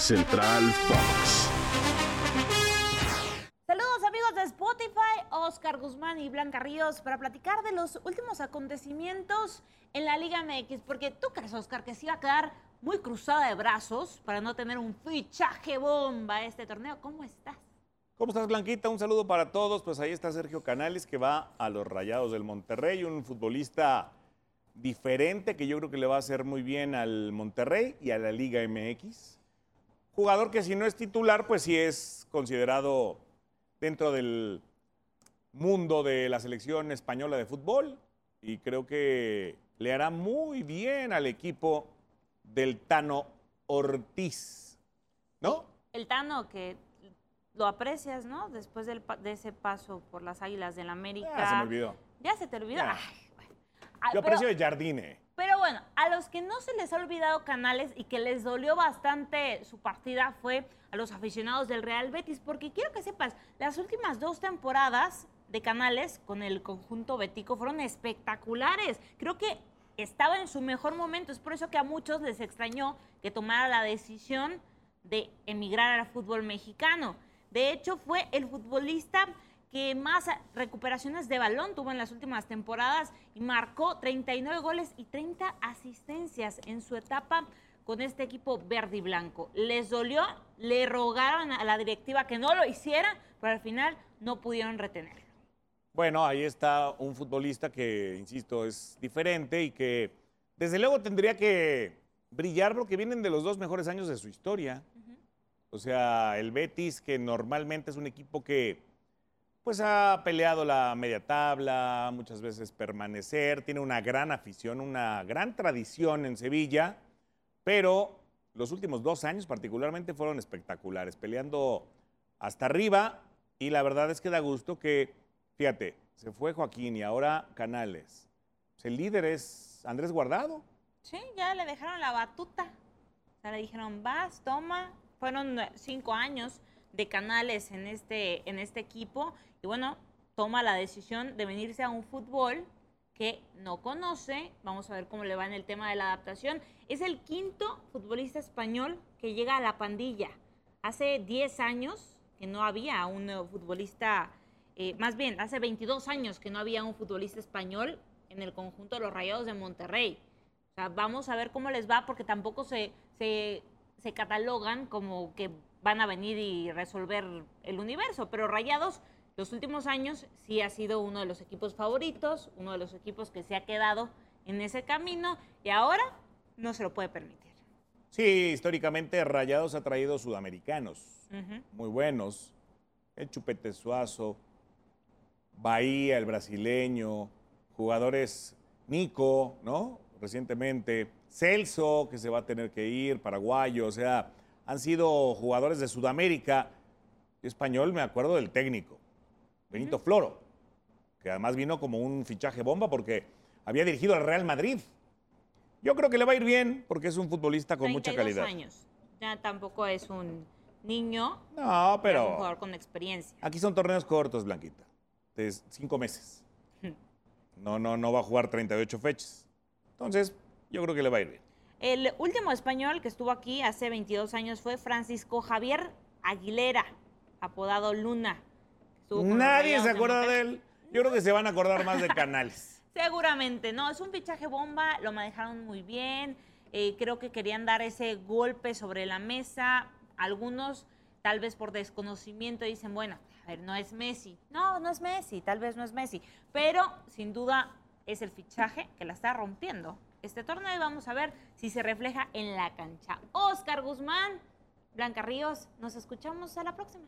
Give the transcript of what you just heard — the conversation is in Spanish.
Central Fox. Saludos amigos de Spotify, Oscar Guzmán y Blanca Ríos para platicar de los últimos acontecimientos en la Liga MX, porque tú crees, Oscar, que se iba a quedar muy cruzada de brazos para no tener un fichaje bomba este torneo. ¿Cómo estás? ¿Cómo estás, Blanquita? Un saludo para todos. Pues ahí está Sergio Canales, que va a los Rayados del Monterrey, un futbolista diferente que yo creo que le va a hacer muy bien al Monterrey y a la Liga MX. Jugador que si no es titular, pues sí es considerado dentro del mundo de la selección española de fútbol y creo que le hará muy bien al equipo del Tano Ortiz, ¿no? El Tano que lo aprecias, ¿no? Después del de ese paso por las Águilas del América. Ah, se me olvidó. ¿Ya se te olvidó? Ay, Yo pero- aprecio de Jardine. Pero bueno, a los que no se les ha olvidado Canales y que les dolió bastante su partida fue a los aficionados del Real Betis, porque quiero que sepas, las últimas dos temporadas de Canales con el conjunto betico fueron espectaculares. Creo que estaba en su mejor momento, es por eso que a muchos les extrañó que tomara la decisión de emigrar al fútbol mexicano. De hecho, fue el futbolista que más recuperaciones de balón tuvo en las últimas temporadas y marcó 39 goles y 30 asistencias en su etapa con este equipo verde y blanco. Les dolió, le rogaron a la directiva que no lo hiciera, pero al final no pudieron retenerlo. Bueno, ahí está un futbolista que, insisto, es diferente y que desde luego tendría que brillar porque vienen de los dos mejores años de su historia. O sea, el Betis, que normalmente es un equipo que pues ha peleado la media tabla, muchas veces permanecer, tiene una gran afición, una gran tradición en Sevilla, pero los últimos dos años particularmente fueron espectaculares, peleando hasta arriba y la verdad es que da gusto que, fíjate, se fue Joaquín y ahora Canales. El líder es Andrés Guardado. Sí, ya le dejaron la batuta. O le dijeron, vas, toma. Fueron cinco años de canales en este, en este equipo. Y bueno, toma la decisión de venirse a un fútbol que no conoce. Vamos a ver cómo le va en el tema de la adaptación. Es el quinto futbolista español que llega a la pandilla. Hace 10 años que no había un futbolista, eh, más bien, hace 22 años que no había un futbolista español en el conjunto de los Rayados de Monterrey. Vamos a ver cómo les va porque tampoco se, se catalogan como que van a venir y resolver el universo, pero Rayados los últimos años sí ha sido uno de los equipos favoritos, uno de los equipos que se ha quedado en ese camino y ahora no se lo puede permitir. Sí, históricamente Rayados ha traído sudamericanos muy buenos. El Chupete Suazo, Bahía, el brasileño, jugadores Nico, ¿no? Recientemente, Celso, que se va a tener que ir, paraguayo, o sea, han sido jugadores de Sudamérica. Yo español me acuerdo del técnico, Benito Floro, que además vino como un fichaje bomba porque había dirigido al Real Madrid. Yo creo que le va a ir bien porque es un futbolista con mucha 32 calidad. años. Ya tampoco es un niño, No, ya es un pero jugador con experiencia. aquí son torneos cortos, Blanquita, de cinco meses. No, no, no va a jugar 38 fechas. Entonces, yo creo que le va a ir bien. El último español que estuvo aquí hace 22 años fue Francisco Javier Aguilera, apodado Luna. Nadie se acuerda de él. Yo creo que se van a acordar más de Canales. Seguramente, no, es un fichaje bomba, lo manejaron muy bien, eh, creo que querían dar ese golpe sobre la mesa, algunos tal vez por desconocimiento dicen, bueno, a ver, no es Messi, no, no es Messi, tal vez no es Messi, pero sin duda es el fichaje que la está rompiendo este torneo y vamos a ver si se refleja en la cancha. Oscar Guzmán, Blanca Ríos, nos escuchamos a la próxima.